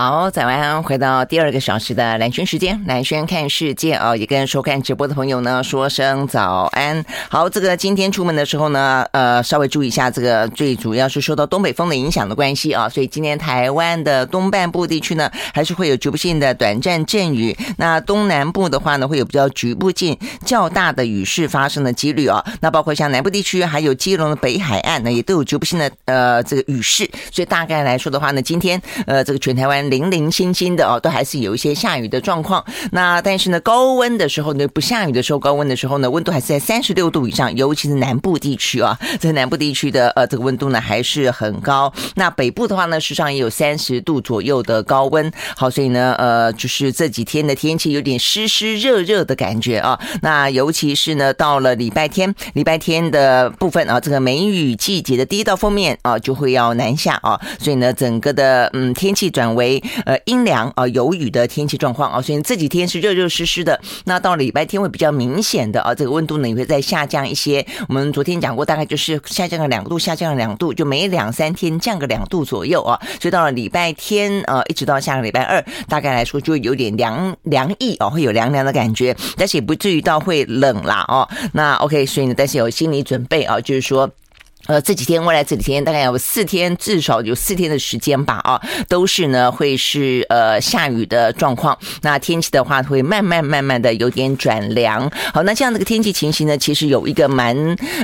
好，早安，回到第二个小时的蓝轩时间，蓝轩看世界啊，也跟收看直播的朋友呢说声早安。好，这个今天出门的时候呢，呃，稍微注意一下，这个最主要是受到东北风的影响的关系啊，所以今天台湾的东半部地区呢，还是会有局部性的短暂阵雨。那东南部的话呢，会有比较局部性较大的雨势发生的几率啊。那包括像南部地区，还有基隆的北海岸呢，也都有局部性的呃这个雨势。所以大概来说的话呢，今天呃这个全台湾。零零星星的哦，都还是有一些下雨的状况。那但是呢，高温的时候呢，不下雨的时候，高温的时候呢，温度还是在三十六度以上，尤其是南部地区啊，在南部地区的呃这个温度呢还是很高。那北部的话呢，实际上也有三十度左右的高温。好，所以呢，呃，就是这几天的天气有点湿湿热热的感觉啊。那尤其是呢，到了礼拜天，礼拜天的部分啊，这个梅雨季节的第一道封面啊，就会要南下啊。所以呢，整个的嗯天气转为。呃，阴凉啊，有雨的天气状况啊，所以这几天是热热湿湿的。那到了礼拜天会比较明显的啊，这个温度呢也会再下降一些。我们昨天讲过，大概就是下降个两度，下降了两度，就每两三天降个两度左右啊。所以到了礼拜天啊，一直到下个礼拜二，大概来说就会有点凉凉意啊，会有凉凉的感觉，但是也不至于到会冷啦哦。那 OK，所以呢，但是有心理准备啊，就是说。呃，这几天未来这几天大概有四天，至少有四天的时间吧，啊，都是呢会是呃下雨的状况。那天气的话会慢慢慢慢的有点转凉。好，那这样的个天气情形呢，其实有一个蛮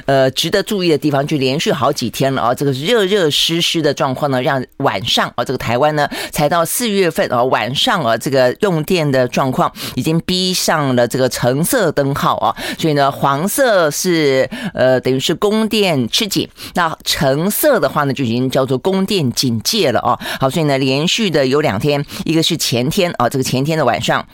呃值得注意的地方，就连续好几天了啊，这个热热湿湿的状况呢，让晚上啊这个台湾呢才到四月份啊晚上啊这个用电的状况已经逼上了这个橙色灯号啊，所以呢黄色是呃等于是供电吃紧。那橙色的话呢，就已经叫做宫殿警戒了哦。好，所以呢，连续的有两天，一个是前天啊，这个前天的晚上。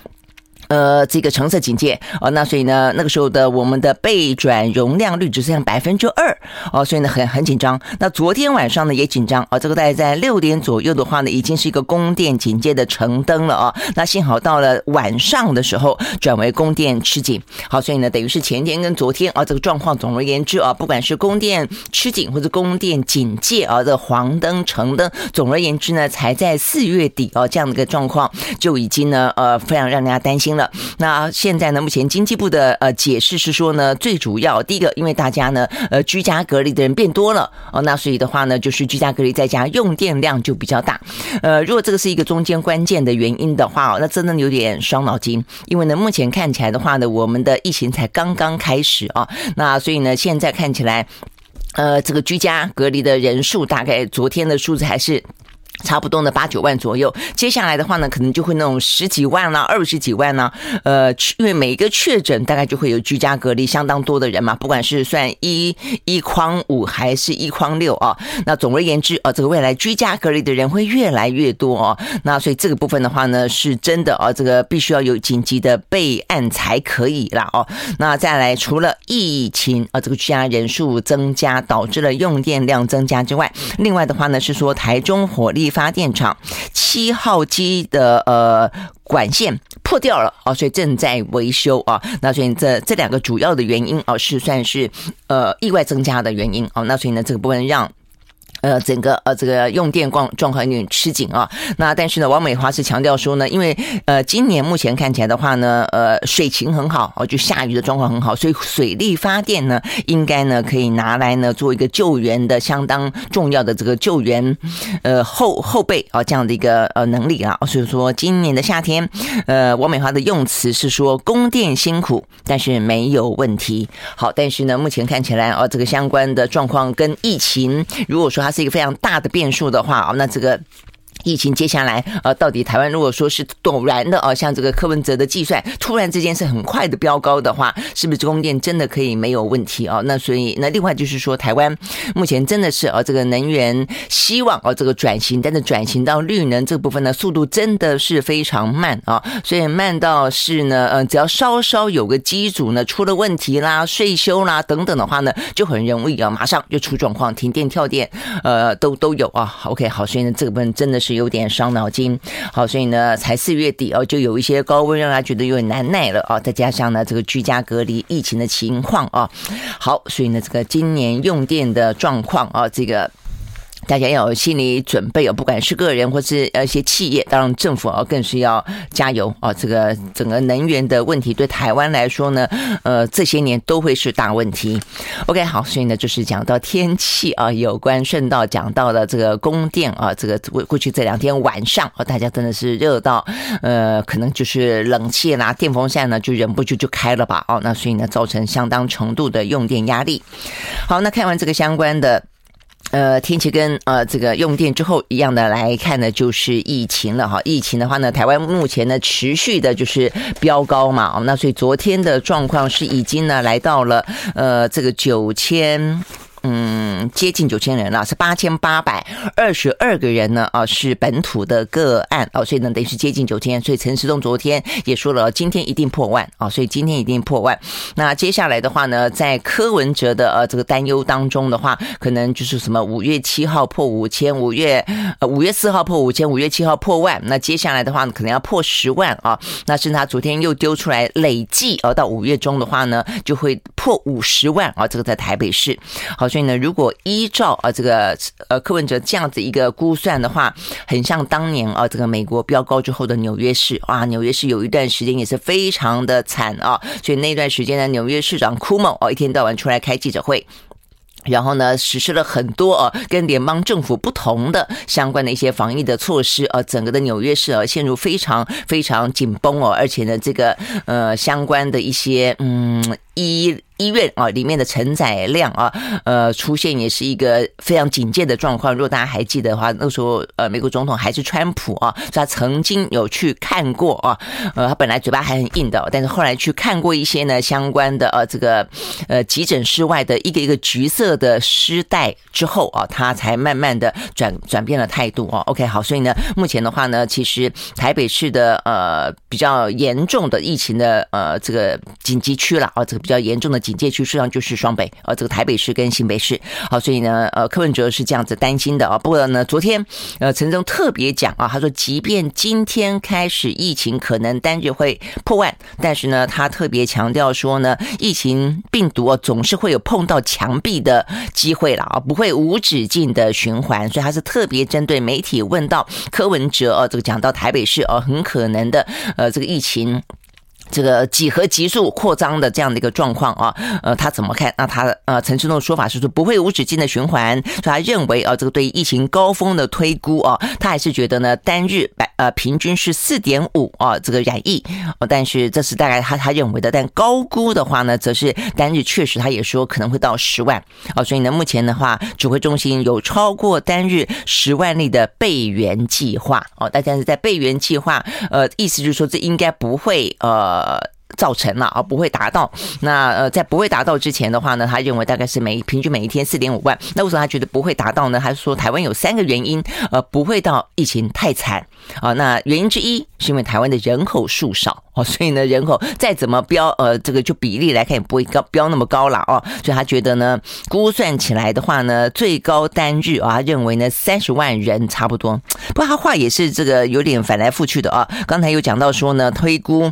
呃，这个橙色警戒哦，那所以呢，那个时候的我们的备转容量率只剩下百分之二哦，所以呢很很紧张。那昨天晚上呢也紧张啊，这个大概在六点左右的话呢，已经是一个供电警戒的橙灯了啊。那幸好到了晚上的时候转为供电吃紧，好，所以呢等于是前天跟昨天啊这个状况，总而言之啊，不管是供电吃紧或者供电警戒啊，这个黄灯橙灯，总而言之呢，才在四月底啊这样的一个状况就已经呢呃非常让人家担心了。那现在呢？目前经济部的呃解释是说呢，最主要第一个，因为大家呢呃居家隔离的人变多了哦，那所以的话呢，就是居家隔离在家用电量就比较大。呃，如果这个是一个中间关键的原因的话，那真的有点伤脑筋。因为呢，目前看起来的话呢，我们的疫情才刚刚开始啊，那所以呢，现在看起来，呃，这个居家隔离的人数大概昨天的数字还是。差不多呢，八九万左右。接下来的话呢，可能就会那种十几万啦、二十几万啦、呃，因为每一个确诊大概就会有居家隔离相当多的人嘛，不管是算一一框五还是一框六啊。那总而言之啊，这个未来居家隔离的人会越来越多哦。那所以这个部分的话呢，是真的啊，这个必须要有紧急的备案才可以啦哦。那再来，除了疫情啊，这个居家人数增加导致了用电量增加之外，另外的话呢是说台中火力。发电厂七号机的呃管线破掉了啊，所以正在维修啊。那所以这这两个主要的原因啊，是算是呃意外增加的原因啊。那所以呢，这个不能让。呃，整个呃这个用电状状况有点吃紧啊。那但是呢，王美华是强调说呢，因为呃今年目前看起来的话呢，呃水情很好哦，就下雨的状况很好，所以水力发电呢，应该呢可以拿来呢做一个救援的相当重要的这个救援呃后后备啊这样的一个呃能力啊。所以说今年的夏天，呃王美华的用词是说供电辛苦，但是没有问题。好，但是呢目前看起来啊这个相关的状况跟疫情，如果说是一个非常大的变数的话啊，那这个。疫情接下来，呃，到底台湾如果说是陡然的啊，像这个柯文哲的计算，突然之间是很快的飙高的话，是不是供电真的可以没有问题啊？那所以，那另外就是说，台湾目前真的是啊，这个能源希望啊，这个转型，但是转型到绿能这部分呢，速度真的是非常慢啊，所以慢到是呢，呃，只要稍稍有个机组呢出了问题啦、税修啦等等的话呢，就很容易啊，马上就出状况，停电、跳电，呃，都都有啊。OK，好，所以呢，这个部分真的是。有点伤脑筋，好，所以呢，才四月底哦，就有一些高温让他觉得有点难耐了啊，再加上呢，这个居家隔离疫情的情况啊，好，所以呢，这个今年用电的状况啊，这个。大家要有心理准备哦，不管是个人或是呃一些企业，当然政府啊更是要加油啊。这个整个能源的问题对台湾来说呢，呃这些年都会是大问题。OK，好，所以呢就是讲到天气啊，有关顺道讲到了这个供电啊，这个过过去这两天晚上啊，大家真的是热到呃可能就是冷气啦、电风扇呢就忍不住就开了吧。哦，那所以呢造成相当程度的用电压力。好，那看完这个相关的。呃，天气跟呃这个用电之后一样的来看呢，就是疫情了哈。疫情的话呢，台湾目前呢持续的就是飙高嘛，那所以昨天的状况是已经呢来到了呃这个九千。嗯，接近九千人了，是八千八百二十二个人呢啊，是本土的个案哦，所以呢等于是接近九千，所以陈时中昨天也说了，今天一定破万啊，所以今天一定破万。那接下来的话呢，在柯文哲的呃这个担忧当中的话，可能就是什么五月七号破五千，五月呃五月四号破五千，五月七号破万，那接下来的话呢，可能要破十万啊。那甚至他昨天又丢出来累计啊，到五月中的话呢，就会破五十万啊，这个在台北市好。所以呢，如果依照啊这个呃柯文哲这样子一个估算的话，很像当年啊这个美国飙高之后的纽约市啊，纽约市有一段时间也是非常的惨啊，所以那段时间呢，纽约市长库某哦一天到晚出来开记者会。然后呢，实施了很多呃跟联邦政府不同的相关的一些防疫的措施，呃，整个的纽约市呃陷入非常非常紧绷哦，而且呢，这个呃相关的一些嗯医医院啊里面的承载量啊，呃出现也是一个非常警戒的状况。如果大家还记得的话，那时候呃美国总统还是川普啊，他曾经有去看过啊，呃他本来嘴巴还很硬的，但是后来去看过一些呢相关的呃这个呃急诊室外的一个一个橘色的尸袋之后啊，他才慢慢的转转变了态度啊。OK，好，所以呢，目前的话呢，其实台北市的呃比较严重的疫情的呃这个紧急区了啊，这个比较严重的警戒区实际上就是双北啊，这个台北市跟新北市。好，所以呢，呃，柯文哲是这样子担心的啊。不过呢，昨天呃陈忠特别讲啊，他说，即便今天开始疫情可能单日会破万，但是呢，他特别强调说呢，疫情病毒啊总是会有碰到墙壁的。机会了啊，不会无止境的循环，所以他是特别针对媒体问到柯文哲哦，这个讲到台北市哦，很可能的呃这个疫情。这个几何级数扩张的这样的一个状况啊，呃，他怎么看？那他呃，陈时中的说法是说不会无止境的循环，他认为啊，这个对疫情高峰的推估啊，他还是觉得呢，单日百呃平均是四点五啊，这个染疫，但是这是大概他他认为的，但高估的话呢，则是单日确实他也说可能会到十万啊，所以呢，目前的话，指挥中心有超过单日十万例的备援计划哦，大家是在备援计划，呃，意思就是说这应该不会呃。呃，造成了而不会达到。那呃，在不会达到之前的话呢，他认为大概是每平均每一天四点五万。那为什么他觉得不会达到呢？他说台湾有三个原因，呃，不会到疫情太惨啊。那原因之一是因为台湾的人口数少哦，所以呢，人口再怎么标，呃，这个就比例来看也不会高标那么高了哦。所以他觉得呢，估算起来的话呢，最高单日啊，他认为呢三十万人差不多。不过他话也是这个有点反来覆去的啊。刚才有讲到说呢，推估。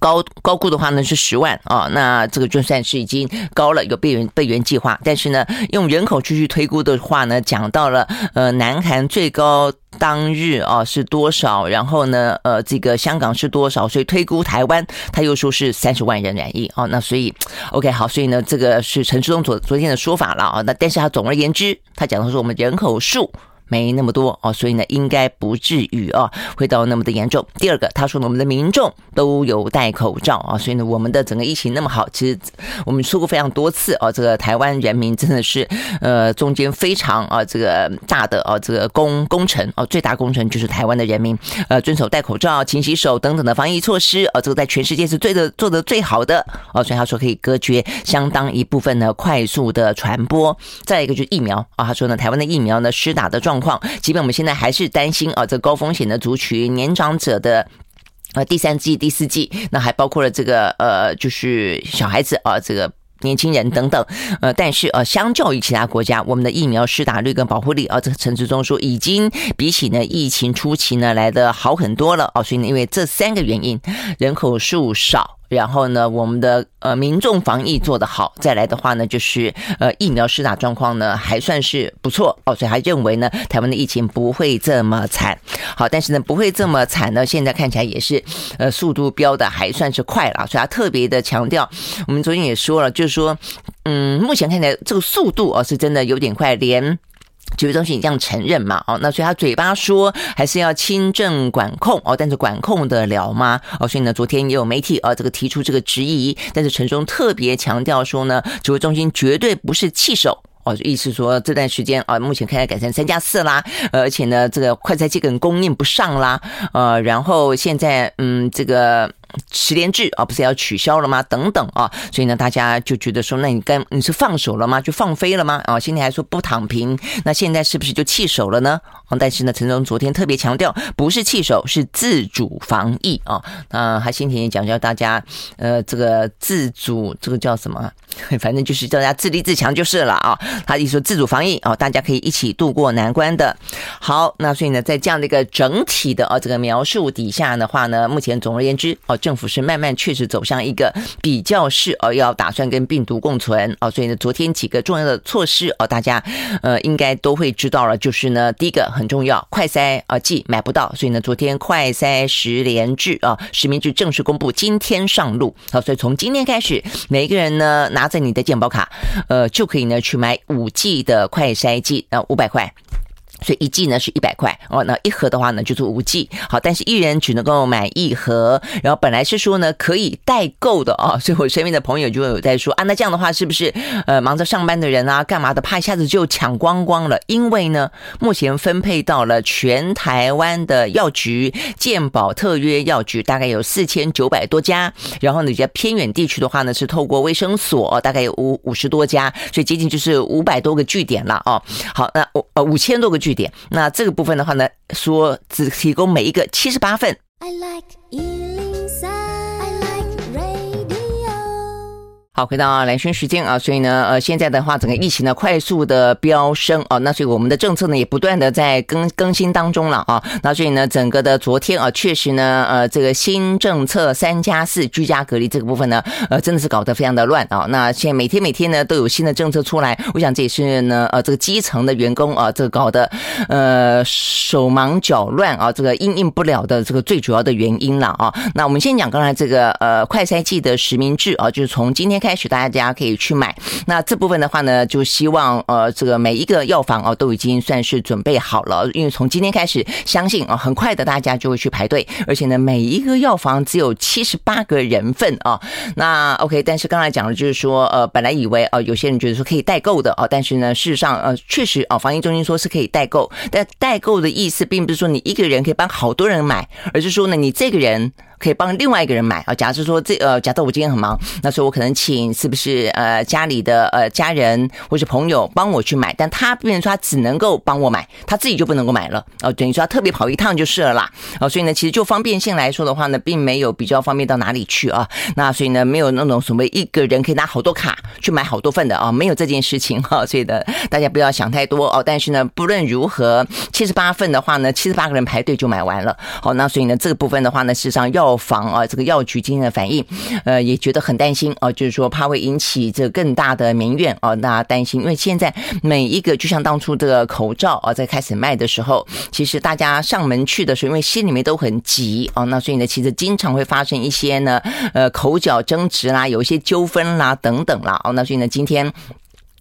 高高估的话呢是十万啊，那这个就算是已经高了，有备援备援计划。但是呢，用人口去去推估的话呢，讲到了呃，南韩最高当日啊是多少，然后呢，呃，这个香港是多少，所以推估台湾他又说是三十万人染疫啊。那所以 OK 好，所以呢，这个是陈时中昨昨天的说法了啊。那但是他总而言之，他讲的是我们人口数。没那么多哦，所以呢，应该不至于啊，会到那么的严重。第二个，他说，我们的民众都有戴口罩啊，所以呢，我们的整个疫情那么好，其实我们说过非常多次啊，这个台湾人民真的是呃，中间非常啊，这个大的啊，这个工工程啊，最大工程就是台湾的人民呃，遵守戴口罩、勤洗手等等的防疫措施啊，这个在全世界是最的做的最好的啊，所以他说可以隔绝相当一部分呢快速的传播。再一个就是疫苗啊，他说呢，台湾的疫苗呢施打的状状况，即便我们现在还是担心啊，这高风险的族群、年长者的呃第三季、第四季，那还包括了这个呃，就是小孩子啊，这个年轻人等等，呃，但是呃，相较于其他国家，我们的疫苗施打率跟保护力啊，这个陈时中说已经比起呢疫情初期呢来的好很多了啊，所以呢，因为这三个原因，人口数少。然后呢，我们的呃民众防疫做得好，再来的话呢，就是呃疫苗施打状况呢还算是不错哦，所以还认为呢台湾的疫情不会这么惨。好，但是呢不会这么惨呢，现在看起来也是呃速度飙的还算是快了，所以他特别的强调，我们昨天也说了，就是说嗯，目前看起来这个速度哦是真的有点快，连。指挥中心这样承认嘛？哦，那所以他嘴巴说还是要轻症管控哦，但是管控得了吗？哦，所以呢，昨天也有媒体啊，这个提出这个质疑，但是陈时特别强调说呢，指挥中心绝对不是弃守哦，意思说这段时间啊，目前开始改成三加四啦，而且呢，这个快筛剂根本供应不上啦，呃，然后现在嗯，这个。十连制啊，不是要取消了吗？等等啊，所以呢，大家就觉得说，那你该你是放手了吗？就放飞了吗？啊，心里还说不躺平，那现在是不是就弃守了呢？啊，但是呢，陈总昨天特别强调，不是弃守，是自主防疫啊。那他先前也讲叫大家，呃，这个自主，这个叫什么？反正就是叫大家自立自强就是了啊。他一说自主防疫啊，大家可以一起度过难关的。好，那所以呢，在这样的一个整体的啊这个描述底下的话呢，目前总而言之政府是慢慢确实走向一个比较是哦，要打算跟病毒共存哦，所以呢，昨天几个重要的措施哦，大家呃应该都会知道了，就是呢，第一个很重要，快筛啊剂买不到，所以呢，昨天快筛十联制啊实名制正式公布，今天上路好，所以从今天开始，每一个人呢拿着你的健保卡，呃，就可以呢去买五 G 的快筛剂啊，五百块。所以一剂呢是一百块哦，那一盒的话呢就是五剂，好，但是一人只能够买一盒。然后本来是说呢可以代购的哦，所以我身边的朋友就有在说啊，那这样的话是不是呃忙着上班的人啊，干嘛的，怕一下子就抢光光了？因为呢，目前分配到了全台湾的药局，健保特约药局大概有四千九百多家，然后呢，比较偏远地区的话呢是透过卫生所，大概有五五十多家，所以接近就是五百多个据点了哦。好，那五呃五千多个据点。那这个部分的话呢，说只提供每一个七十八份。I like 好，回到蓝轩时间啊，所以呢，呃，现在的话，整个疫情呢快速的飙升啊，那所以我们的政策呢也不断的在更更新当中了啊，那所以呢，整个的昨天啊，确实呢，呃，这个新政策三加四居家隔离这个部分呢，呃，真的是搞得非常的乱啊。那现在每天每天呢都有新的政策出来，我想这也是呢，呃，这个基层的员工啊，这个搞得呃手忙脚乱啊，这个应应不了的这个最主要的原因了啊。那我们先讲刚才这个呃快筛剂的实名制啊，就是从今天开开始大家可以去买，那这部分的话呢，就希望呃这个每一个药房哦都已经算是准备好了，因为从今天开始，相信啊很快的大家就会去排队，而且呢每一个药房只有七十八个人份啊。那 OK，但是刚才讲的就是说呃本来以为呃有些人觉得说可以代购的哦，但是呢事实上呃确实啊防疫中心说是可以代购，但代购的意思并不是说你一个人可以帮好多人买，而是说呢你这个人。可以帮另外一个人买啊。假设说这呃，假设我今天很忙，那所以我可能请是不是呃家里的呃家人或是朋友帮我去买，但他变成说他只能够帮我买，他自己就不能够买了哦。等于说他特别跑一趟就是了啦。哦，所以呢，其实就方便性来说的话呢，并没有比较方便到哪里去啊。那所以呢，没有那种所谓一个人可以拿好多卡去买好多份的啊，没有这件事情哈。所以的大家不要想太多哦。但是呢，不论如何，七十八份的话呢，七十八个人排队就买完了。好，那所以呢，这个部分的话呢，事实上要。药房啊，这个药局今天的反应，呃，也觉得很担心啊，就是说怕会引起这更大的民怨啊，大家担心，因为现在每一个就像当初这个口罩啊，在开始卖的时候，其实大家上门去的时候，因为心里面都很急啊，那所以呢，其实经常会发生一些呢，呃，口角争执啦，有一些纠纷啦等等啦，哦，那所以呢，今天。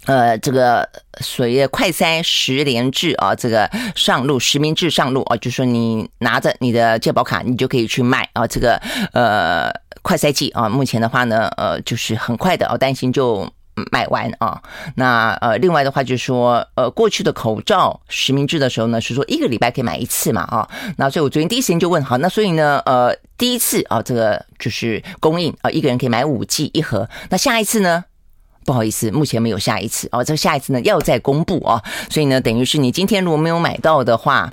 呃，这个所谓的快筛实联制啊，这个上路实名制上路啊，就是说你拿着你的健保卡，你就可以去买啊，这个呃快筛剂啊，目前的话呢，呃，就是很快的，我担心就买完啊。那呃，另外的话就是说，呃，过去的口罩实名制的时候呢，是说一个礼拜可以买一次嘛啊。那所以我昨天第一时间就问，好，那所以呢，呃，第一次啊，这个就是供应啊，一个人可以买五剂一盒，那下一次呢？不好意思，目前没有下一次哦。这下一次呢要再公布哦，所以呢，等于是你今天如果没有买到的话，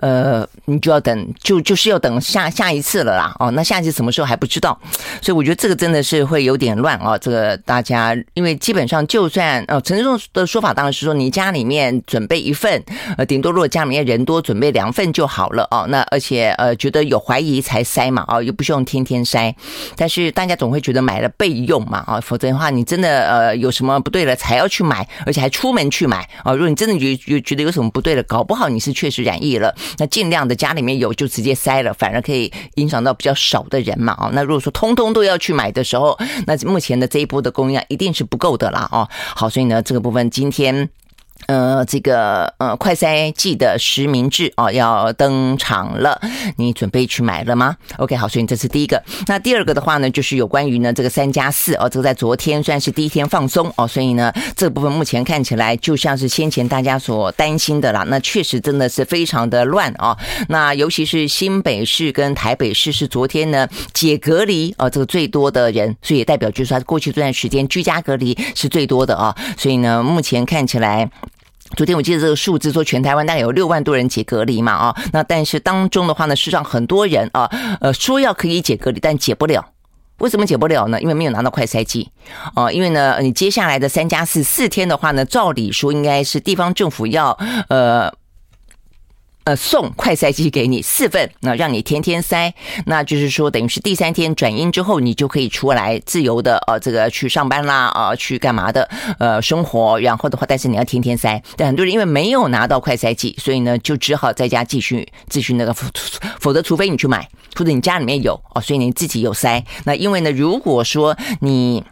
呃，你就要等，就就是要等下下一次了啦，哦，那下一次什么时候还不知道，所以我觉得这个真的是会有点乱哦。这个大家，因为基本上就算呃，陈志忠的说法当然是说，你家里面准备一份，呃，顶多如果家里面人多，准备两份就好了哦。那而且呃，觉得有怀疑才筛嘛，哦，又不需要天天筛。但是大家总会觉得买了备用嘛，啊，否则的话，你真的呃有什么不对了才要去买，而且还出门去买啊。如果你真的觉觉觉得有什么不对了，搞不好你是确实染疫了。那尽量的家里面有就直接塞了，反而可以影响到比较少的人嘛哦。那如果说通通都要去买的时候，那目前的这一波的供应量一定是不够的啦哦。好，所以呢，这个部分今天。呃，这个呃，快筛剂的实名制哦，要登场了，你准备去买了吗？OK，好，所以这是第一个。那第二个的话呢，就是有关于呢这个三加四哦，这个在昨天算是第一天放松哦，所以呢这部分目前看起来就像是先前大家所担心的啦，那确实真的是非常的乱哦。那尤其是新北市跟台北市是昨天呢解隔离哦，这个最多的人，所以也代表就是说过去这段时间居家隔离是最多的啊，所以呢目前看起来。昨天我记得这个数字说，全台湾大概有六万多人解隔离嘛啊，那但是当中的话呢，事实上很多人啊，呃，说要可以解隔离，但解不了。为什么解不了呢？因为没有拿到快筛剂哦。因为呢，你接下来的三加四四天的话呢，照理说应该是地方政府要呃。呃，送快塞剂给你四份，那让你天天塞，那就是说，等于是第三天转阴之后，你就可以出来自由的呃，这个去上班啦，啊、呃，去干嘛的，呃，生活。然后的话，但是你要天天塞。但很多人因为没有拿到快塞剂，所以呢，就只好在家继续继续那个，否则除非你去买，或者你家里面有哦，所以你自己有塞。那因为呢，如果说你。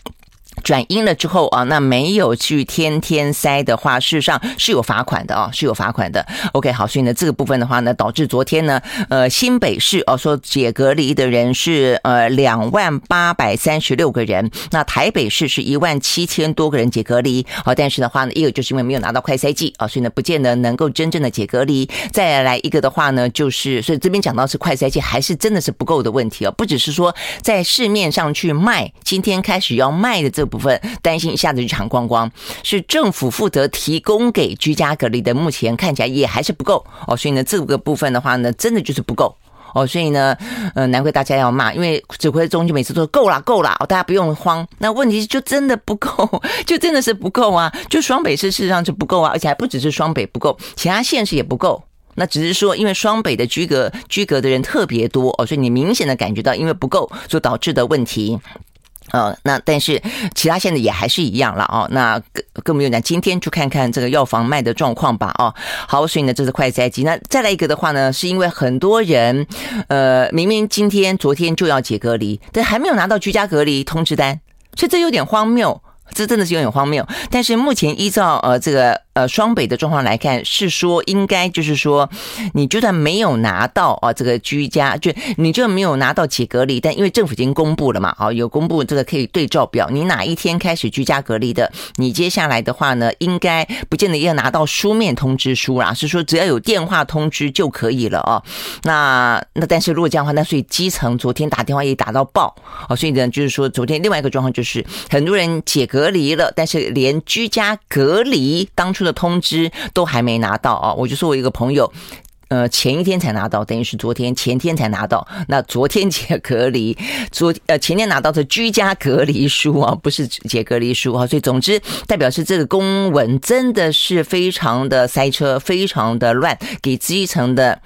转阴了之后啊，那没有去天天筛的话，事实上是有罚款的啊，是有罚款的。OK，好，所以呢，这个部分的话呢，导致昨天呢，呃，新北市哦说解隔离的人是呃两万八百三十六个人，那台北市是一万七千多个人解隔离。好，但是的话呢，一个就是因为没有拿到快筛剂啊，所以呢，不见得能够真正的解隔离。再来一个的话呢，就是所以这边讲到是快筛剂还是真的是不够的问题啊，不只是说在市面上去卖，今天开始要卖的这部部分担心一下子就抢光光，是政府负责提供给居家隔离的，目前看起来也还是不够哦，所以呢，这个部分的话呢，真的就是不够哦，所以呢，呃，难怪大家要骂，因为指挥中就每次都说够了，够了，大家不用慌。那问题就真的不够，就真的是不够啊，就双北市事实上是不够啊，而且还不只是双北不够，其他县市也不够。那只是说，因为双北的居隔居隔的人特别多哦，所以你明显的感觉到因为不够所导致的问题。呃，那但是其他现在也还是一样了哦。那更更不用讲，今天去看看这个药房卖的状况吧。哦，好，所以呢，这是快筛机。那再来一个的话呢，是因为很多人，呃，明明今天、昨天就要解隔离，但还没有拿到居家隔离通知单，所以这有点荒谬。这真的是有点荒谬。但是目前依照呃这个。呃，双北的状况来看，是说应该就是说，你就算没有拿到啊，这个居家就你就没有拿到解隔离，但因为政府已经公布了嘛，啊，有公布这个可以对照表，你哪一天开始居家隔离的，你接下来的话呢，应该不见得要拿到书面通知书啦，是说只要有电话通知就可以了哦。那那但是如果这样的话，那所以基层昨天打电话也打到爆哦，所以呢就是说昨天另外一个状况就是很多人解隔隔离了，但是连居家隔离当初的通知都还没拿到啊！我就说我一个朋友，呃，前一天才拿到，等于是昨天前天才拿到。那昨天解隔离，昨呃前天拿到的居家隔离书啊，不是解隔离书啊。所以总之，代表是这个公文真的是非常的塞车，非常的乱，给基层的。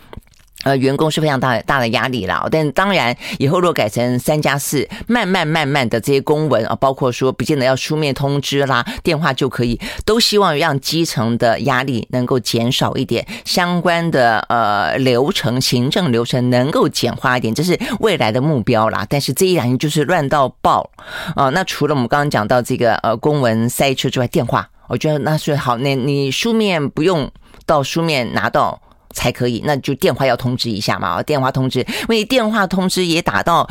呃，员工是非常大大的压力啦，但当然以后如果改成三加四，慢慢慢慢的这些公文啊，包括说不见得要书面通知啦，电话就可以，都希望让基层的压力能够减少一点，相关的呃流程、行政流程能够简化一点，这是未来的目标啦。但是这一两年就是乱到爆啊！那除了我们刚刚讲到这个呃公文塞车之外，电话我觉得那是好，那你书面不用到书面拿到。才可以，那就电话要通知一下嘛，电话通知，因为电话通知也打到，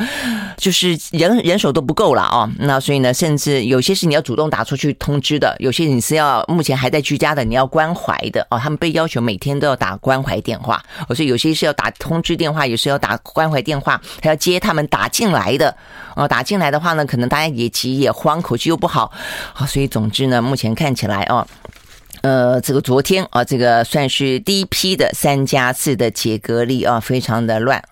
就是人人手都不够了啊，那所以呢，甚至有些是你要主动打出去通知的，有些你是要目前还在居家的，你要关怀的哦，他们被要求每天都要打关怀电话，所以有些是要打通知电话，有时要打关怀电话，还要接他们打进来的哦，打进来的话呢，可能大家也急也慌，口气又不好，好，所以总之呢，目前看起来哦。呃，这个昨天啊，这个算是第一批的三加四的解隔离啊，非常的乱。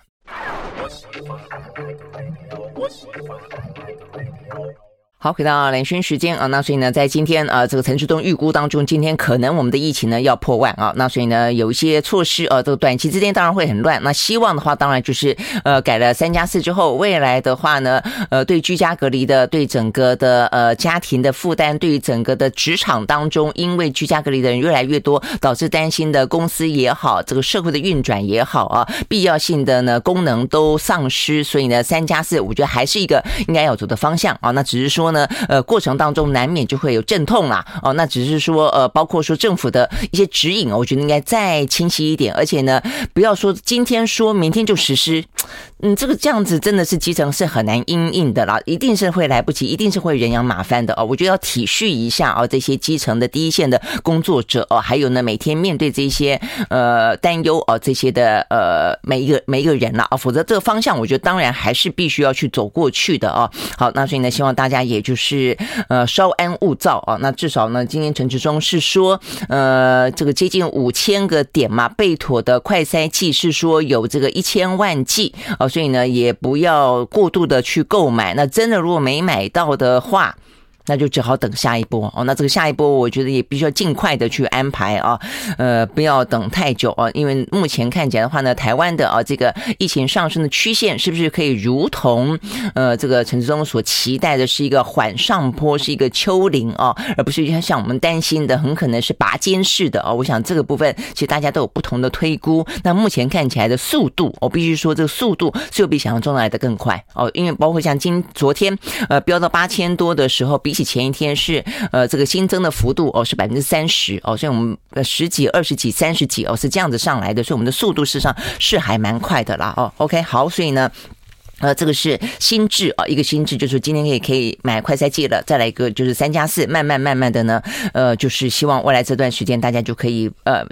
好，回到兰萱时间啊，那所以呢，在今天啊，这个陈时中预估当中，今天可能我们的疫情呢要破万啊，那所以呢，有一些措施啊，这个短期之间当然会很乱。那希望的话，当然就是呃，改了三加四之后，未来的话呢，呃，对居家隔离的，对整个的呃家庭的负担，对于整个的职场当中，因为居家隔离的人越来越多，导致担心的公司也好，这个社会的运转也好啊，必要性的呢功能都丧失，所以呢，三加四，我觉得还是一个应该要走的方向啊。那只是说。呢，呃，过程当中难免就会有阵痛啦，哦，那只是说，呃，包括说政府的一些指引，我觉得应该再清晰一点，而且呢，不要说今天说明天就实施，嗯，这个这样子真的是基层是很难应应的啦，一定是会来不及，一定是会人仰马翻的哦。我觉得要体恤一下哦，这些基层的第一线的工作者哦，还有呢，每天面对这些呃担忧哦，这些的呃每一个每一个人啦啊，否则这个方向，我觉得当然还是必须要去走过去的哦。好，那所以呢，希望大家也。就是呃稍安勿躁啊，那至少呢，今天陈志忠是说，呃，这个接近五千个点嘛，备妥的快筛剂是说有这个一千万剂啊，所以呢，也不要过度的去购买。那真的如果没买到的话，那就只好等下一波哦。那这个下一波，我觉得也必须要尽快的去安排啊，呃，不要等太久啊，因为目前看起来的话呢，台湾的啊这个疫情上升的曲线是不是可以如同呃这个陈志忠所期待的是一个缓上坡，是一个丘陵啊，而不是像我们担心的很可能是拔尖式的啊。我想这个部分其实大家都有不同的推估。那目前看起来的速度，我必须说这个速度是有比想象中来的更快哦，因为包括像今昨天呃飙到八千多的时候比。前一天是呃这个新增的幅度哦是百分之三十哦，所以我们呃十几、二十几、三十几哦是这样子上来的，所以我们的速度事实上是还蛮快的啦哦。OK 好，所以呢。呃，这个是新制啊，一个新制就是今天可以可以买快筛剂了，再来一个就是三加四，慢慢慢慢的呢，呃，就是希望未来这段时间大家就可以呃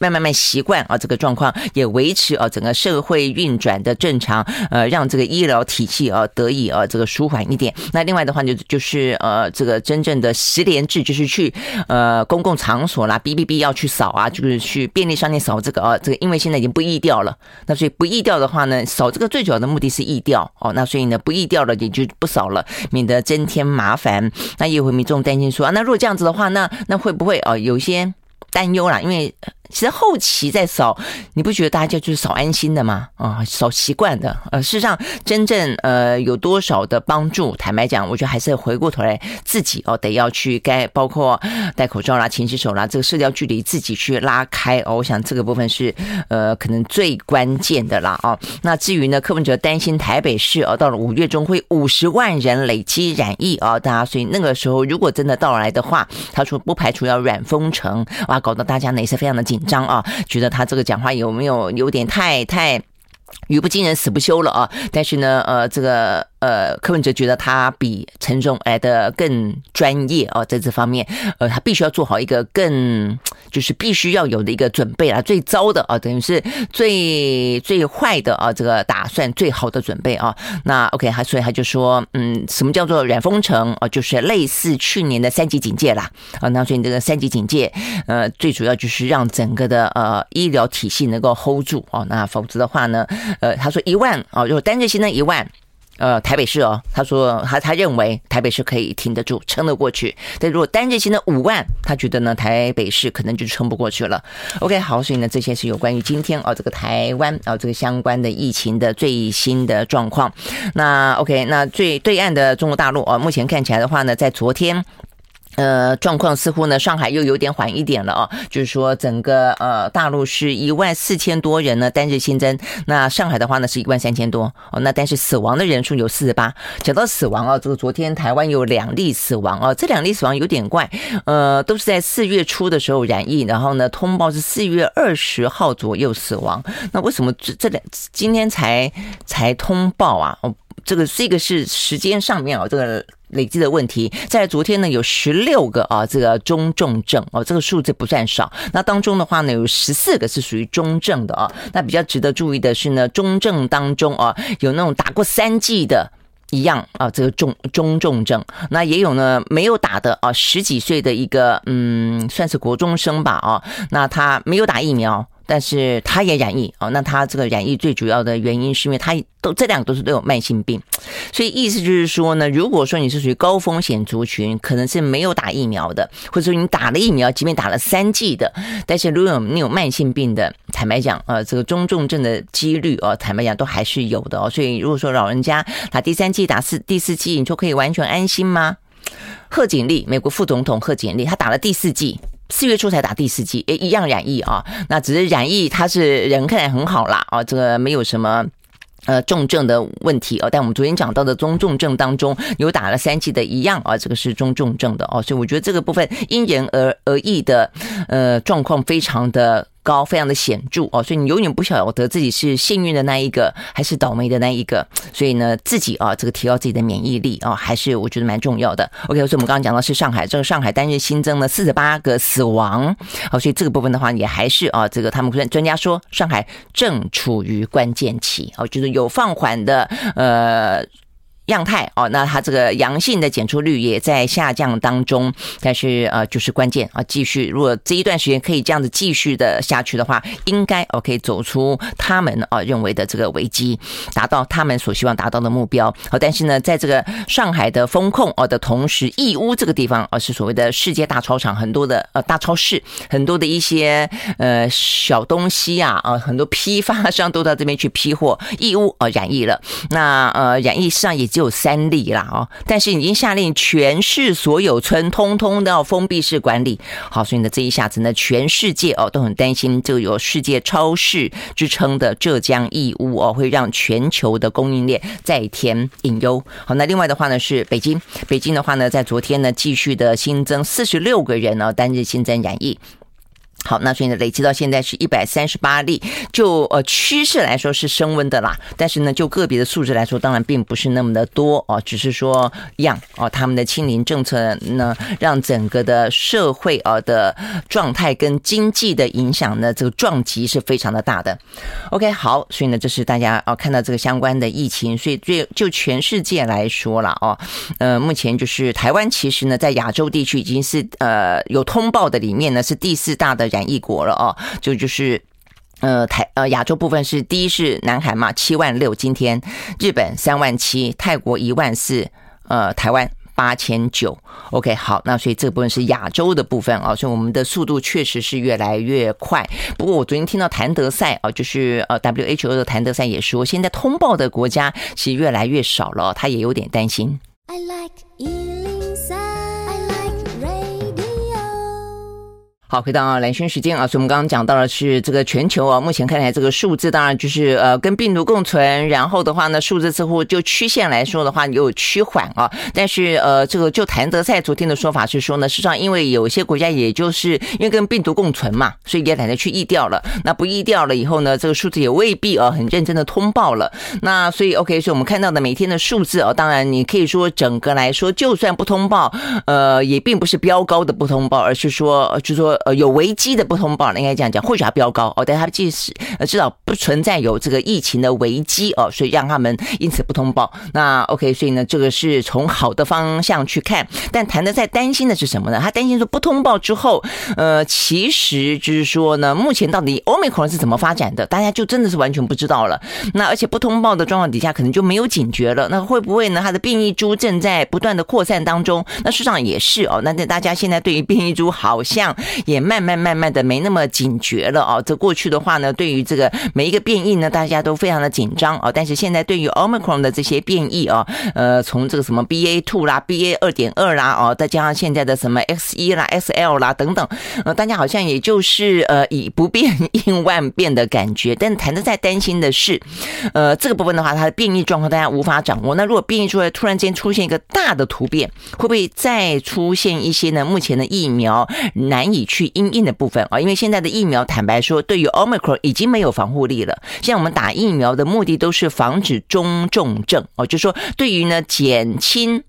慢慢慢习惯啊这个状况，也维持啊整个社会运转的正常，呃，让这个医疗体系啊得以啊这个舒缓一点。那另外的话就就是呃这个真正的十连制，就是去呃公共场所啦哔哔哔要去扫啊，就是去便利商店扫这个啊这个，因为现在已经不疫调了，那所以不疫调的话呢，扫这个最主要的目的是疫调。掉哦，那所以呢，不易掉了也就不少了，免得增添麻烦。那也会民众担心说啊，那如果这样子的话，那那会不会哦有些担忧啦？因为。其实后期在扫，你不觉得大家就是扫安心的吗？啊，扫习惯的。呃，事实上真正呃有多少的帮助？坦白讲，我觉得还是回过头来自己哦，得要去该包括戴口罩啦、勤洗手啦，这个社交距离自己去拉开哦。我想这个部分是呃可能最关键的啦哦。那至于呢，柯文哲担心台北市哦到了五月中会五十万人累积染疫啊，大家所以那个时候如果真的到来的话，他说不排除要软封城啊搞得大家呢也是非常的。紧张啊，觉得他这个讲话有没有有点太太语不惊人死不休了啊？但是呢，呃，这个。呃，柯文哲觉得他比陈忠来的更专业哦，在这方面，呃，他必须要做好一个更，就是必须要有的一个准备啊，最糟的啊，等于是最最坏的啊，这个打算最好的准备啊。那 OK，他所以他就说，嗯，什么叫做软封城啊？就是类似去年的三级警戒啦啊。那所以这个三级警戒，呃，最主要就是让整个的呃医疗体系能够 hold 住哦。那否则的话呢，呃，他说一万啊，如果单日新增一万。呃，台北市哦，他说他他认为台北市可以挺得住，撑得过去。但如果单日新的五万，他觉得呢，台北市可能就撑不过去了。OK，好，所以呢，这些是有关于今天哦，这个台湾哦，这个相关的疫情的最新的状况。那 OK，那最对岸的中国大陆哦，目前看起来的话呢，在昨天。呃，状况似乎呢，上海又有点缓一点了啊，就是说整个呃大陆是一万四千多人呢单日新增，那上海的话呢是一万三千多哦，那但是死亡的人数有四十八。讲到死亡啊，这个昨天台湾有两例死亡啊，这两例死亡有点怪，呃，都是在四月初的时候染疫，然后呢通报是四月二十号左右死亡，那为什么这这两今天才才通报啊？哦，这个这个是时间上面啊，这个。累积的问题，在昨天呢有十六个啊，这个中重症哦，这个数字不算少。那当中的话呢，有十四个是属于中症的啊。那比较值得注意的是呢，中症当中啊，有那种打过三剂的一样啊，这个中中重症，那也有呢没有打的啊，十几岁的一个嗯，算是国中生吧啊，那他没有打疫苗。但是他也染疫哦，那他这个染疫最主要的原因是因为他都这两个都是都有慢性病，所以意思就是说呢，如果说你是属于高风险族群，可能是没有打疫苗的，或者说你打了疫苗，即便打了三剂的，但是如果你有慢性病的，坦白讲，呃，这个中重症的几率哦，坦白讲都还是有的哦。所以如果说老人家打第三剂、打四第四剂，你就可以完全安心吗？贺锦丽，美国副总统贺锦丽，他打了第四剂。四月初才打第四剂，诶，一样染疫啊。那只是染疫，他是人看起来很好啦啊，这个没有什么呃重症的问题哦。但我们昨天讲到的中重症当中，有打了三剂的一样啊，这个是中重症的哦。所以我觉得这个部分因人而而异的，呃，状况非常的。高非常的显著哦，所以你永远不晓得自己是幸运的那一个还是倒霉的那一个，所以呢，自己啊这个提高自己的免疫力啊，还是我觉得蛮重要的。OK，所以我们刚刚讲到是上海，这个上海单日新增了四十八个死亡，好，所以这个部分的话也还是啊，这个他们专专家说上海正处于关键期哦，就是有放缓的呃。样态哦，那它这个阳性的检出率也在下降当中，但是呃，就是关键啊，继续如果这一段时间可以这样子继续的下去的话，应该哦可以走出他们啊认为的这个危机，达到他们所希望达到的目标。好，但是呢，在这个上海的封控哦的同时，义乌这个地方啊是所谓的世界大操场，很多的呃大超市，很多的一些呃小东西啊啊，很多批发商都到这边去批货，义乌啊染疫了，那呃染疫上也就。有三例啦哦，但是已经下令全市所有村通通都要封闭式管理。好，所以呢，这一下子呢，全世界哦都很担心，就有世界超市之称的浙江义乌哦，会让全球的供应链再添隐忧。好，那另外的话呢是北京，北京的话呢，在昨天呢继续的新增四十六个人呢单日新增染疫。好，那所以呢，累计到现在是一百三十八例，就呃趋势来说是升温的啦。但是呢，就个别的数字来说，当然并不是那么的多哦，只是说样哦，他们的清零政策呢，让整个的社会啊的状态跟经济的影响呢，这个撞击是非常的大的。OK，好，所以呢，这是大家哦看到这个相关的疫情，所以就就全世界来说了哦，呃，目前就是台湾其实呢，在亚洲地区已经是呃有通报的里面呢是第四大的。染一国了哦，就就是呃台呃亚洲部分是第一是南韩嘛，七万六，今天日本三万七，泰国一万四，呃台湾八千九。OK，好，那所以这部分是亚洲的部分啊，所以我们的速度确实是越来越快。不过我昨天听到谭德赛啊，就是呃 WHO 的谭德赛也说，现在通报的国家其实越来越少了，他也有点担心。I like 好，回到蓝轩时间啊，所以我们刚刚讲到的是这个全球啊，目前看来这个数字当然就是呃跟病毒共存，然后的话呢，数字似乎就曲线来说的话有趋缓啊，但是呃这个就谭德赛昨天的说法是说呢，实际上因为有些国家也就是因为跟病毒共存嘛，所以也懒得去疫调了，那不疫调了以后呢，这个数字也未必啊很认真的通报了，那所以 OK，所以我们看到的每天的数字啊，当然你可以说整个来说就算不通报，呃也并不是飙高的不通报，而是说就说。呃，有危机的不通报，应该这样讲，或许还飙高哦，但他即使呃至少不存在有这个疫情的危机哦，所以让他们因此不通报。那 OK，所以呢，这个是从好的方向去看。但谈的在担心的是什么呢？他担心说不通报之后，呃，其实就是说呢，目前到底 Omicron 是怎么发展的，大家就真的是完全不知道了。那而且不通报的状况底下，可能就没有警觉了。那会不会呢？它的变异株正在不断的扩散当中？那事实上也是哦。那那大家现在对于变异株好像。也慢慢慢慢的没那么警觉了啊！这过去的话呢，对于这个每一个变异呢，大家都非常的紧张啊。但是现在对于 Omicron 的这些变异啊，呃，从这个什么 BA two 啦、BA 二点二啦，哦，再加上现在的什么 X 一啦、SL 啦等等，呃，大家好像也就是呃以不变应万变的感觉。但谈的在担心的是，呃，这个部分的话，它的变异状况大家无法掌握。那如果变异出来突然间出现一个大的突变，会不会再出现一些呢？目前的疫苗难以去。去因应的部分啊，因为现在的疫苗，坦白说，对于 Omicron 已经没有防护力了。现在我们打疫苗的目的都是防止中重症哦，就是说对于呢减轻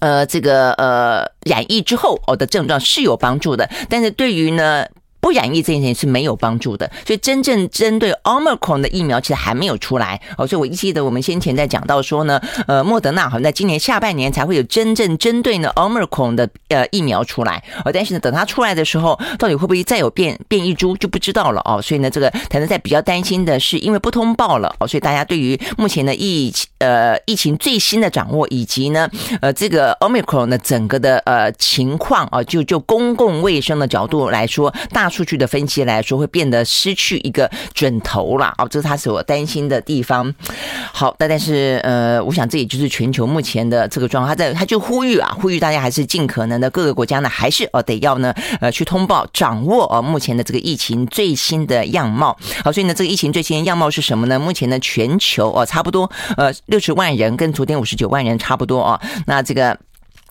呃这个呃染疫之后哦的症状是有帮助的，但是对于呢。不染疫这件事情是没有帮助的。所以真正针对 Omicron 的疫苗其实还没有出来哦。所以我记得我们先前在讲到说呢，呃，莫德纳好像在今年下半年才会有真正针对呢 Omicron 的呃疫苗出来，哦，但是呢，等它出来的时候，到底会不会再有变变异株就不知道了哦。所以呢，这个可能在比较担心的是，因为不通报了哦，所以大家对于目前的疫呃疫情最新的掌握，以及呢呃这个 Omicron 的整个的呃情况啊，就就公共卫生的角度来说，大数据的分析来说，会变得失去一个准头了哦，这是他所担心的地方。好，但但是呃，我想这也就是全球目前的这个状况，他在他就呼吁啊，呼吁大家还是尽可能的各个国家呢，还是呃得要呢呃去通报掌握啊目前的这个疫情最新的样貌。好，所以呢，这个疫情最新的样貌是什么呢？目前呢，全球哦差不多呃六十万人，跟昨天五十九万人差不多哦。那这个。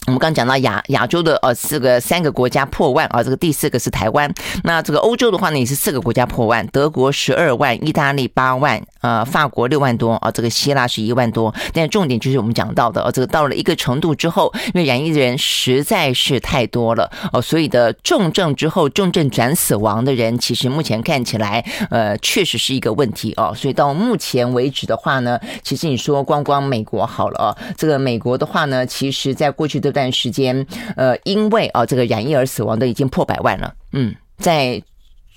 我们刚讲到亚亚洲的呃四个三个国家破万啊，这个第四个是台湾。那这个欧洲的话呢，也是四个国家破万，德国十二万，意大利八万，呃，法国六万多啊，这个希腊是一万多。但重点就是我们讲到的，呃，这个到了一个程度之后，因为染疫的人实在是太多了哦，所以的重症之后重症转死亡的人，其实目前看起来呃确实是一个问题哦。所以到目前为止的话呢，其实你说光光美国好了哦，这个美国的话呢，其实在过去的。段时间，呃，因为啊，这个染疫而死亡的已经破百万了。嗯，在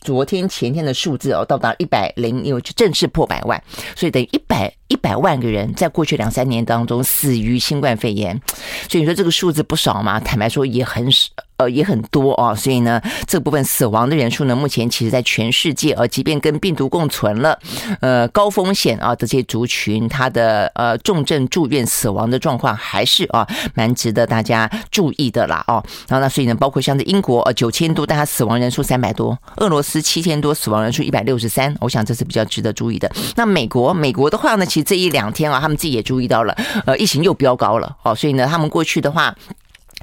昨天前天的数字哦，到达一百零，六就正式破百万，所以等于一百一百万个人在过去两三年当中死于新冠肺炎。所以你说这个数字不少嘛？坦白说也很少。呃，也很多啊，所以呢，这部分死亡的人数呢，目前其实在全世界，呃，即便跟病毒共存了，呃，高风险啊这些族群，它的呃重症住院死亡的状况还是啊蛮值得大家注意的啦，哦，然后呢，所以呢，包括像是英国呃九千多，但他死亡人数三百多；俄罗斯七千多，死亡人数一百六十三，我想这是比较值得注意的。那美国，美国的话呢，其实这一两天啊，他们自己也注意到了，呃，疫情又飙高了，哦，所以呢，他们过去的话。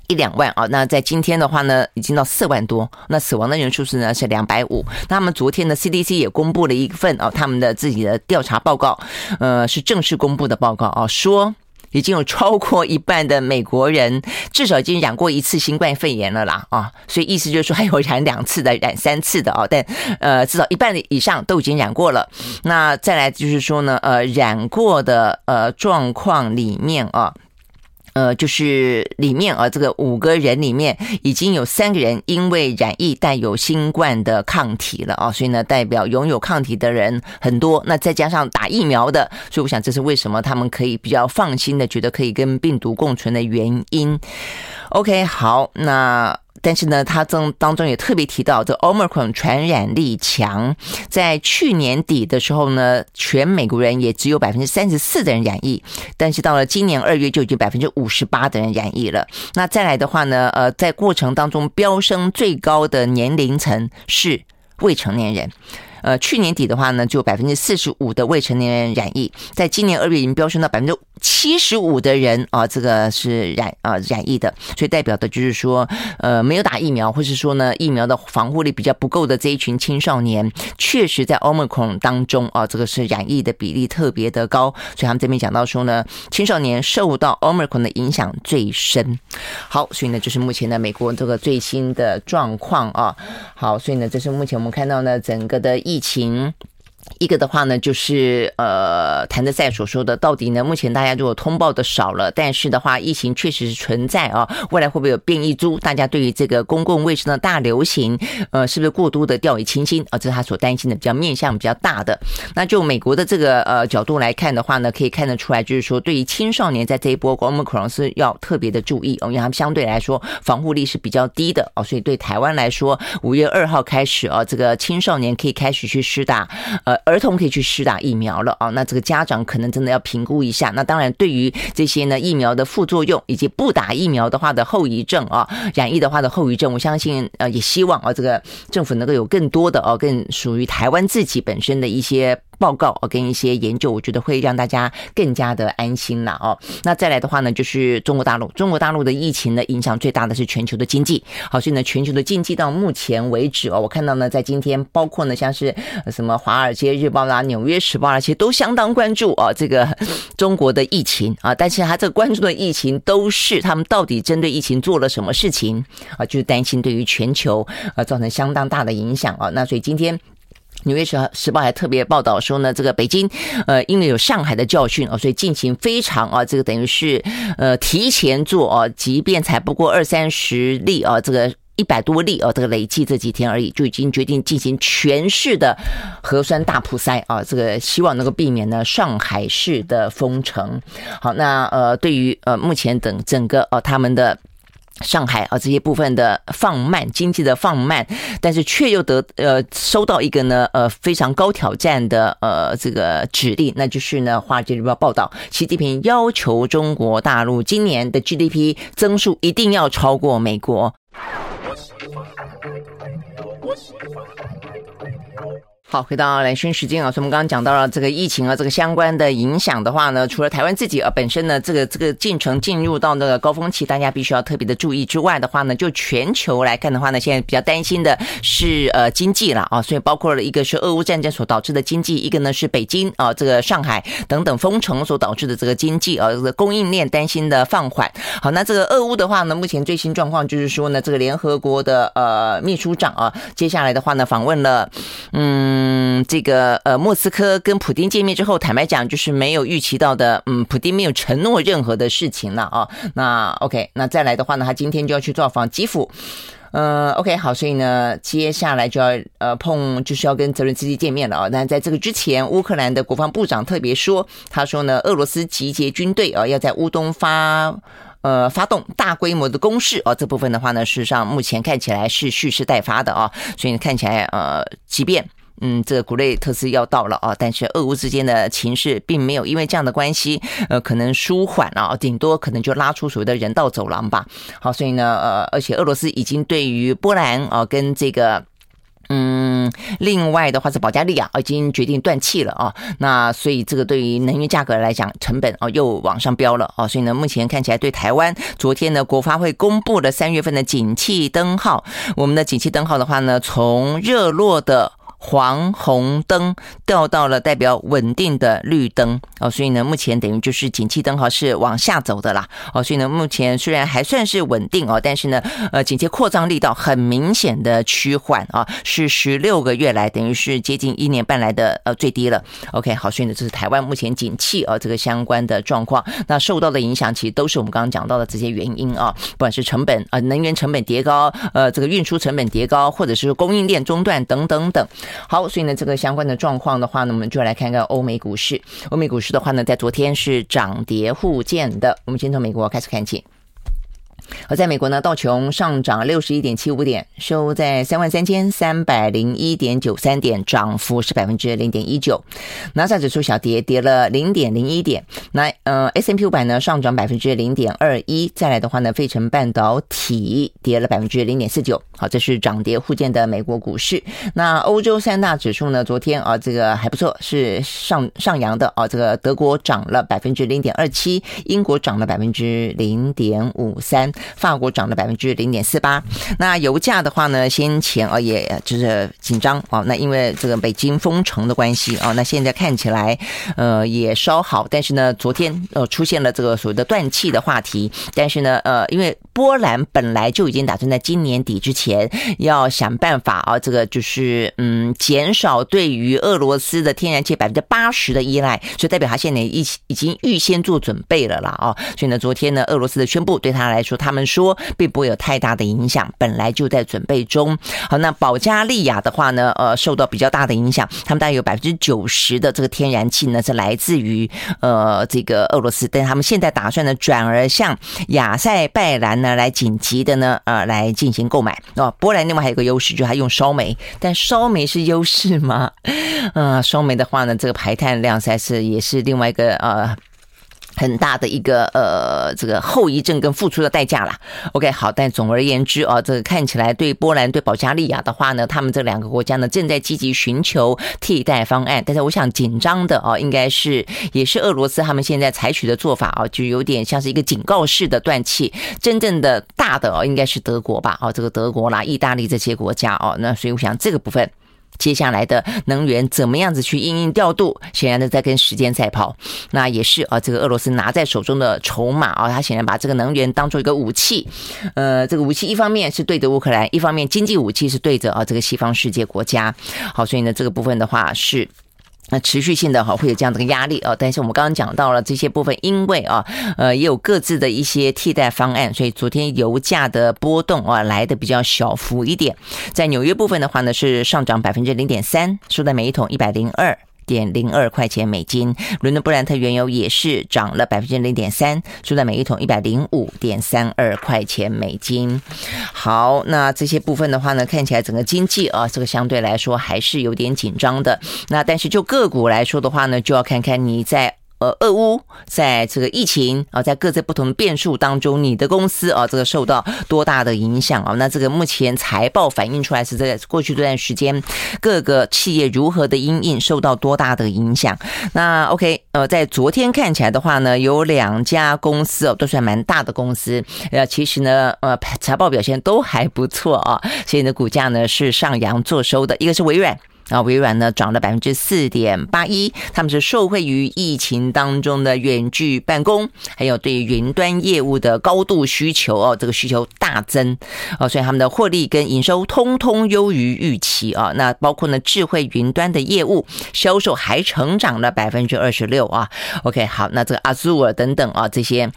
一两万啊，那在今天的话呢，已经到四万多。那死亡的人数是呢是两百五。那他们昨天的 CDC 也公布了一份啊，他们的自己的调查报告，呃，是正式公布的报告啊，说已经有超过一半的美国人至少已经染过一次新冠肺炎了啦啊，所以意思就是说还有染两次的、染三次的啊，但呃至少一半以上都已经染过了。那再来就是说呢，呃，染过的呃状况里面啊。呃，就是里面啊，这个五个人里面已经有三个人因为染疫带有新冠的抗体了啊，所以呢，代表拥有抗体的人很多。那再加上打疫苗的，所以我想这是为什么他们可以比较放心的觉得可以跟病毒共存的原因。OK，好，那。但是呢，他中当中也特别提到，这 Omicron 传染力强，在去年底的时候呢，全美国人也只有百分之三十四的人染疫，但是到了今年二月就已经百分之五十八的人染疫了。那再来的话呢，呃，在过程当中飙升最高的年龄层是未成年人。呃，去年底的话呢，就百分之四十五的未成年人染疫，在今年二月已经飙升到百分之七十五的人啊，这个是染啊染疫的，所以代表的就是说，呃，没有打疫苗，或是说呢，疫苗的防护力比较不够的这一群青少年，确实在 Omicron 当中啊，这个是染疫的比例特别的高，所以他们这边讲到说呢，青少年受到 Omicron 的影响最深。好，所以呢，就是目前的美国这个最新的状况啊。好，所以呢，这是目前我们看到呢，整个的疫。疫情。一个的话呢，就是呃，谭德赛所说的，到底呢，目前大家如果通报的少了，但是的话，疫情确实是存在啊，未来会不会有变异株？大家对于这个公共卫生的大流行，呃，是不是过度的掉以轻心啊？这是他所担心的比较面向比较大的。那就美国的这个呃角度来看的话呢，可以看得出来，就是说对于青少年在这一波 Omicron 是要特别的注意哦，因为他们相对来说防护力是比较低的哦，所以对台湾来说，五月二号开始啊，这个青少年可以开始去施打呃。儿童可以去施打疫苗了啊，那这个家长可能真的要评估一下。那当然，对于这些呢疫苗的副作用以及不打疫苗的话的后遗症啊，染疫的话的后遗症，我相信呃也希望啊这个政府能够有更多的哦，更属于台湾自己本身的一些报告哦，跟一些研究，我觉得会让大家更加的安心了哦。那再来的话呢，就是中国大陆，中国大陆的疫情呢，影响最大的是全球的经济。好，所以呢，全球的经济到目前为止哦，我看到呢，在今天，包括呢，像是什么《华尔街日报》啦、《纽约时报》啦，其实都相当关注哦，这个 中国的疫情啊。但是他这关注的疫情，都是他们到底针对疫情做了什么事情啊？就是担心对于全球呃造成相当大的影响啊。那所以今天。《纽约时时报》还特别报道说呢，这个北京，呃，因为有上海的教训哦，所以进行非常啊，这个等于是呃提前做哦，即便才不过二三十例啊，这个一百多例哦，这个累计这几天而已，就已经决定进行全市的核酸大普筛啊，这个希望能够避免呢上海市的封城。好，那呃，对于呃目前等整个呃他们的。上海啊，这些部分的放慢经济的放慢，但是却又得呃收到一个呢呃非常高挑战的呃这个指令，那就是呢《华尔街日报》报道，习近平要求中国大陆今年的 GDP 增速一定要超过美国。好，回到兰萱时间啊，所以我们刚刚讲到了这个疫情啊，这个相关的影响的话呢，除了台湾自己啊本身呢，这个这个进程进入到那个高峰期，大家必须要特别的注意之外的话呢，就全球来看的话呢，现在比较担心的是呃经济了啊，所以包括了一个是俄乌战争所导致的经济，一个呢是北京啊这个上海等等封城所导致的这个经济啊这个供应链担心的放缓。好，那这个俄乌的话呢，目前最新状况就是说呢，这个联合国的呃秘书长啊，接下来的话呢访问了嗯。嗯，这个呃，莫斯科跟普丁见面之后，坦白讲，就是没有预期到的，嗯，普丁没有承诺任何的事情了啊。那 OK，那再来的话呢，他今天就要去造访基辅。呃，OK，好，所以呢，接下来就要呃碰，就是要跟泽伦斯基见面了啊。那在这个之前，乌克兰的国防部长特别说，他说呢，俄罗斯集结军队啊，要在乌东发呃发动大规模的攻势啊。这部分的话呢，事实上目前看起来是蓄势待发的啊。所以看起来呃，即便。嗯，这个古雷特斯要到了啊，但是俄乌之间的情势并没有因为这样的关系，呃，可能舒缓啊，顶多可能就拉出所谓的人道走廊吧。好，所以呢，呃，而且俄罗斯已经对于波兰啊，跟这个，嗯，另外的话是保加利亚已经决定断气了啊。那所以这个对于能源价格来讲，成本啊又往上飙了啊。所以呢，目前看起来对台湾，昨天呢，国发会公布了三月份的景气灯号，我们的景气灯号的话呢，从热络的。黄红灯掉到了代表稳定的绿灯哦，所以呢，目前等于就是景气灯号是往下走的啦哦，所以呢，目前虽然还算是稳定哦，但是呢，呃，景气扩张力道很明显的趋缓啊，是十六个月来等于是接近一年半来的呃最低了。OK，好，所以呢，这是台湾目前景气啊这个相关的状况，那受到的影响其实都是我们刚刚讲到的这些原因啊，不管是成本啊，能源成本叠高，呃，这个运输成本叠高，或者是供应链中断等等等。好，所以呢，这个相关的状况的话呢，我们就来看看欧美股市。欧美股市的话呢，在昨天是涨跌互见的。我们先从美国开始看起。而在美国呢，道琼上涨六十一点七五点，收在三万三千三百零一点九三点，涨幅是百分之零点一九。纳斯达克指数小跌，跌了零点零一点。那呃，S&P 五百呢上涨百分之零点二一。再来的话呢，费城半导体跌了百分之零点四九。好，这是涨跌互见的美国股市。那欧洲三大指数呢，昨天啊，这个还不错，是上上扬的啊。这个德国涨了百分之零点二七，英国涨了百分之零点五三。法国涨了百分之零点四八，那油价的话呢，先前啊也就是紧张啊，那因为这个北京封城的关系啊，那现在看起来呃也稍好，但是呢，昨天呃出现了这个所谓的断气的话题，但是呢呃，因为波兰本来就已经打算在今年底之前要想办法啊，这个就是嗯减少对于俄罗斯的天然气百分之八十的依赖，所以代表他现在已已经预先做准备了啦啊，所以呢，昨天呢，俄罗斯的宣布对他来说，他他们说并不会有太大的影响，本来就在准备中。好，那保加利亚的话呢，呃，受到比较大的影响，他们大概有百分之九十的这个天然气呢是来自于呃这个俄罗斯，但他们现在打算呢转而向亚塞拜然呢来紧急的呢呃来进行购买。哦，波兰另外还有个优势，就是它用烧煤，但烧煤是优势吗？呃，烧煤的话呢，这个排碳量实在是也是另外一个呃。很大的一个呃，这个后遗症跟付出的代价啦。OK，好，但总而言之啊，这个看起来对波兰对保加利亚的话呢，他们这两个国家呢正在积极寻求替代方案。但是我想紧张的啊，应该是也是俄罗斯他们现在采取的做法啊，就有点像是一个警告式的断气。真正的大的啊，应该是德国吧？啊，这个德国啦、意大利这些国家哦，那所以我想这个部分。接下来的能源怎么样子去应应调度？显然的在跟时间赛跑，那也是啊，这个俄罗斯拿在手中的筹码啊，他显然把这个能源当做一个武器，呃，这个武器一方面是对着乌克兰，一方面经济武器是对着啊这个西方世界国家。好，所以呢，这个部分的话是。那持续性的哈会有这样的个压力啊，但是我们刚刚讲到了这些部分，因为啊呃也有各自的一些替代方案，所以昨天油价的波动啊来的比较小幅一点，在纽约部分的话呢是上涨百分之零点三，收在每一桶一百零二。点零二块钱美金，伦敦布兰特原油也是涨了百分之零点三，收在每一桶一百零五点三二块钱美金。好，那这些部分的话呢，看起来整个经济啊，这个相对来说还是有点紧张的。那但是就个股来说的话呢，就要看看你在。呃，俄乌在这个疫情啊，在各自不同的变数当中，你的公司啊，这个受到多大的影响啊？那这个目前财报反映出来是在过去这段时间各个企业如何的因应受到多大的影响？那 OK，呃，在昨天看起来的话呢，有两家公司哦，都算蛮大的公司，呃，其实呢，呃，财报表现都还不错啊，所以呢，股价呢是上扬做收的，一个是微软。那，微软呢涨了百分之四点八一，他们是受惠于疫情当中的远距办公，还有对云端业务的高度需求哦，这个需求大增哦，所以他们的获利跟营收通通优于预期啊。那包括呢智慧云端的业务销售还成长了百分之二十六啊。OK，好，那这个 Azure 等等啊这些。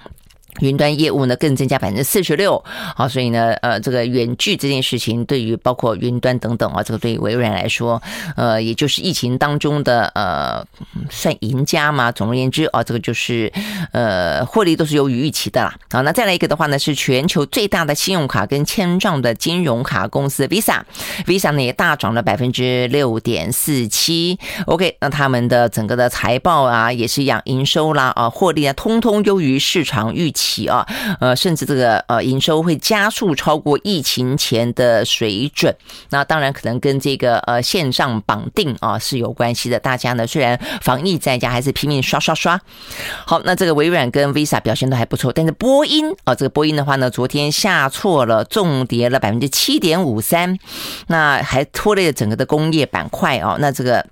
云端业务呢更增加百分之四十六，好，所以呢，呃，这个远距这件事情对于包括云端等等啊，这个对于微软来说，呃，也就是疫情当中的呃，算赢家嘛。总而言之啊，这个就是呃，获利都是优于预期的啦。好，那再来一个的话呢，是全球最大的信用卡跟签账的金融卡公司 Visa，Visa 呢也大涨了百分之六点四七。OK，那他们的整个的财报啊也是一样，营收啦啊，获利啊，通通优于市场预期。起啊，呃，甚至这个呃营收会加速超过疫情前的水准。那当然可能跟这个呃线上绑定啊是有关系的。大家呢虽然防疫在家，还是拼命刷刷刷。好，那这个微软跟 Visa 表现都还不错，但是波音啊，这个波音的话呢，昨天下挫了，重跌了百分之七点五三，那还拖累了整个的工业板块啊。那这个。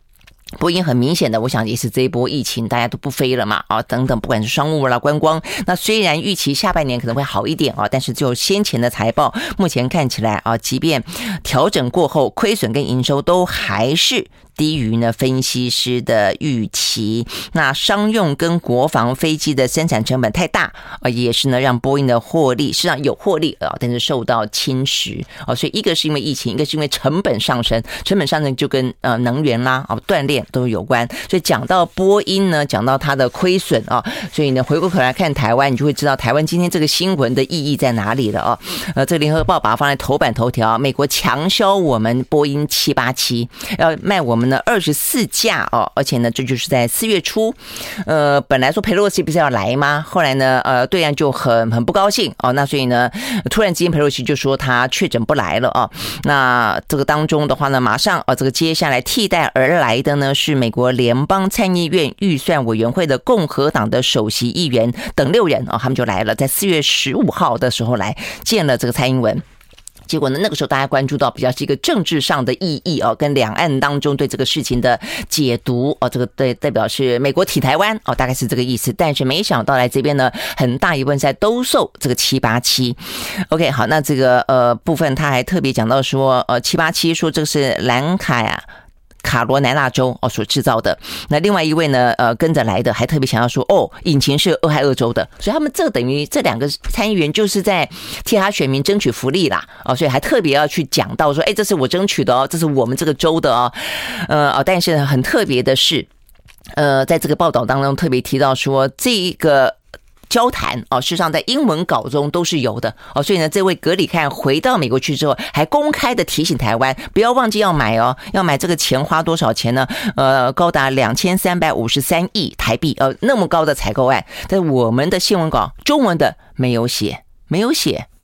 波音很明显的，我想也是这一波疫情，大家都不飞了嘛，啊，等等，不管是商务啦、观光，那虽然预期下半年可能会好一点啊，但是就先前的财报，目前看起来啊，即便调整过后，亏损跟营收都还是。低于呢分析师的预期，那商用跟国防飞机的生产成本太大啊，也是呢让波音的获利实际上有获利啊，但是受到侵蚀啊，所以一个是因为疫情，一个是因为成本上升，成本上升就跟呃能源啦啊锻炼都有关，所以讲到波音呢，讲到它的亏损啊，所以呢回过头来看台湾，你就会知道台湾今天这个新闻的意义在哪里了啊，呃，这联合报把它放在头版头条，美国强销我们波音七八七，要卖我们。那，二十四架哦，而且呢，这就是在四月初，呃，本来说佩洛西不是要来吗？后来呢，呃，对岸就很很不高兴哦，那所以呢，突然之间佩洛西就说他确诊不来了啊。那这个当中的话呢，马上啊，这个接下来替代而来的呢，是美国联邦参议院预算委员会的共和党的首席议员等六人啊，他们就来了，在四月十五号的时候来见了这个蔡英文。结果呢，那个时候大家关注到比较是一个政治上的意义哦，跟两岸当中对这个事情的解读哦，这个代代表是美国体台湾哦，大概是这个意思。但是没想到来这边呢，很大一部分在兜售这个七八七。OK，好，那这个呃部分他还特别讲到说，呃七八七说这个是蓝卡呀。卡罗来纳州哦所制造的，那另外一位呢，呃跟着来的还特别想要说，哦，引擎是俄亥俄州的，所以他们这等于这两个参议员就是在替他选民争取福利啦，哦，所以还特别要去讲到说，哎，这是我争取的哦，这是我们这个州的哦，呃哦，但是很特别的是，呃，在这个报道当中特别提到说，这一个。交谈哦，事实上在英文稿中都是有的哦。所以呢，这位格里看回到美国去之后，还公开的提醒台湾不要忘记要买哦，要买这个钱花多少钱呢？呃，高达两千三百五十三亿台币，呃，那么高的采购案，在我们的新闻稿中文的没有写，没有写。